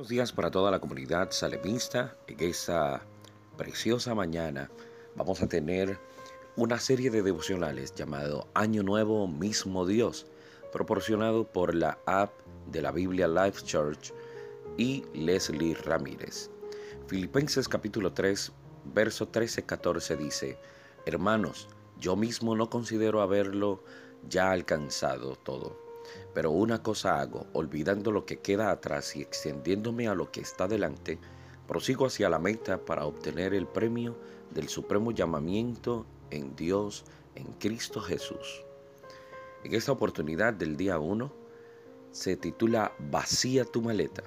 Buenos días para toda la comunidad salemista. En esta preciosa mañana vamos a tener una serie de devocionales llamado Año Nuevo Mismo Dios, proporcionado por la app de la Biblia Life Church y Leslie Ramírez. Filipenses capítulo 3, verso 13-14 dice, Hermanos, yo mismo no considero haberlo ya alcanzado todo pero una cosa hago, olvidando lo que queda atrás y extendiéndome a lo que está delante, prosigo hacia la meta para obtener el premio del supremo llamamiento en Dios, en Cristo Jesús. En esta oportunidad del día 1 se titula Vacía tu maleta.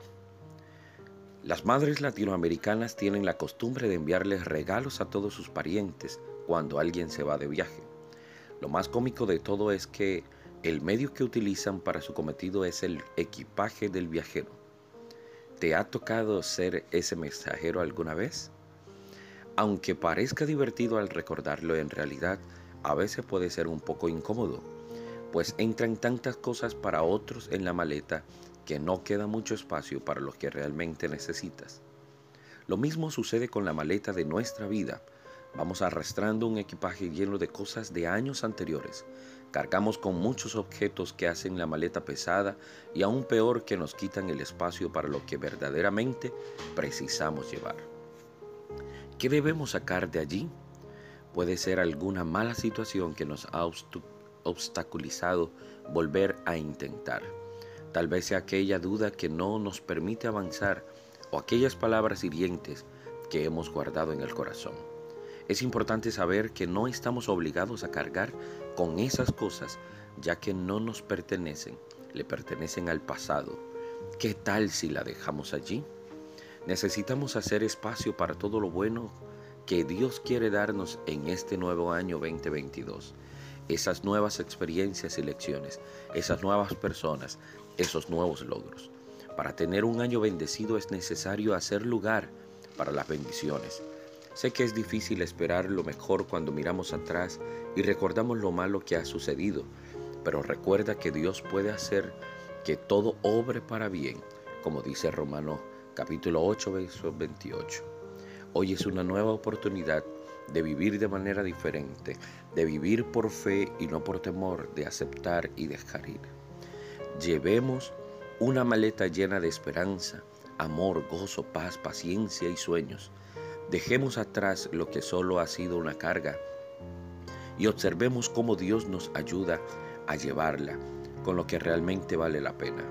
Las madres latinoamericanas tienen la costumbre de enviarles regalos a todos sus parientes cuando alguien se va de viaje. Lo más cómico de todo es que el medio que utilizan para su cometido es el equipaje del viajero. ¿Te ha tocado ser ese mensajero alguna vez? Aunque parezca divertido al recordarlo, en realidad a veces puede ser un poco incómodo, pues entran tantas cosas para otros en la maleta que no queda mucho espacio para lo que realmente necesitas. Lo mismo sucede con la maleta de nuestra vida. Vamos arrastrando un equipaje lleno de cosas de años anteriores, Cargamos con muchos objetos que hacen la maleta pesada y aún peor que nos quitan el espacio para lo que verdaderamente precisamos llevar. ¿Qué debemos sacar de allí? Puede ser alguna mala situación que nos ha obstaculizado volver a intentar. Tal vez sea aquella duda que no nos permite avanzar o aquellas palabras hirientes que hemos guardado en el corazón. Es importante saber que no estamos obligados a cargar con esas cosas ya que no nos pertenecen, le pertenecen al pasado. ¿Qué tal si la dejamos allí? Necesitamos hacer espacio para todo lo bueno que Dios quiere darnos en este nuevo año 2022. Esas nuevas experiencias y lecciones, esas nuevas personas, esos nuevos logros. Para tener un año bendecido es necesario hacer lugar para las bendiciones Sé que es difícil esperar lo mejor cuando miramos atrás y recordamos lo malo que ha sucedido, pero recuerda que Dios puede hacer que todo obre para bien, como dice Romano capítulo 8, verso 28. Hoy es una nueva oportunidad de vivir de manera diferente, de vivir por fe y no por temor, de aceptar y dejar ir. Llevemos una maleta llena de esperanza, amor, gozo, paz, paciencia y sueños Dejemos atrás lo que solo ha sido una carga y observemos cómo Dios nos ayuda a llevarla con lo que realmente vale la pena.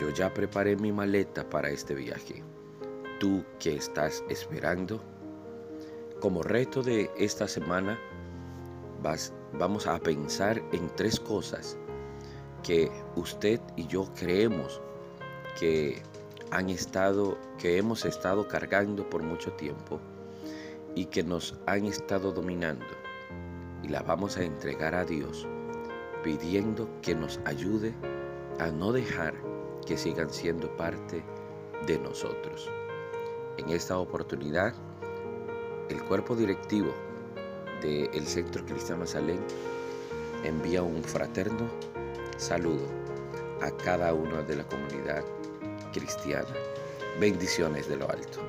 Yo ya preparé mi maleta para este viaje. ¿Tú qué estás esperando? Como reto de esta semana, vamos a pensar en tres cosas que usted y yo creemos que han estado, que hemos estado cargando por mucho tiempo y que nos han estado dominando. Y las vamos a entregar a Dios, pidiendo que nos ayude a no dejar que sigan siendo parte de nosotros. En esta oportunidad, el cuerpo directivo del Centro Cristiano Salén envía un fraterno saludo a cada uno de la comunidad cristiana. Bendiciones de lo alto.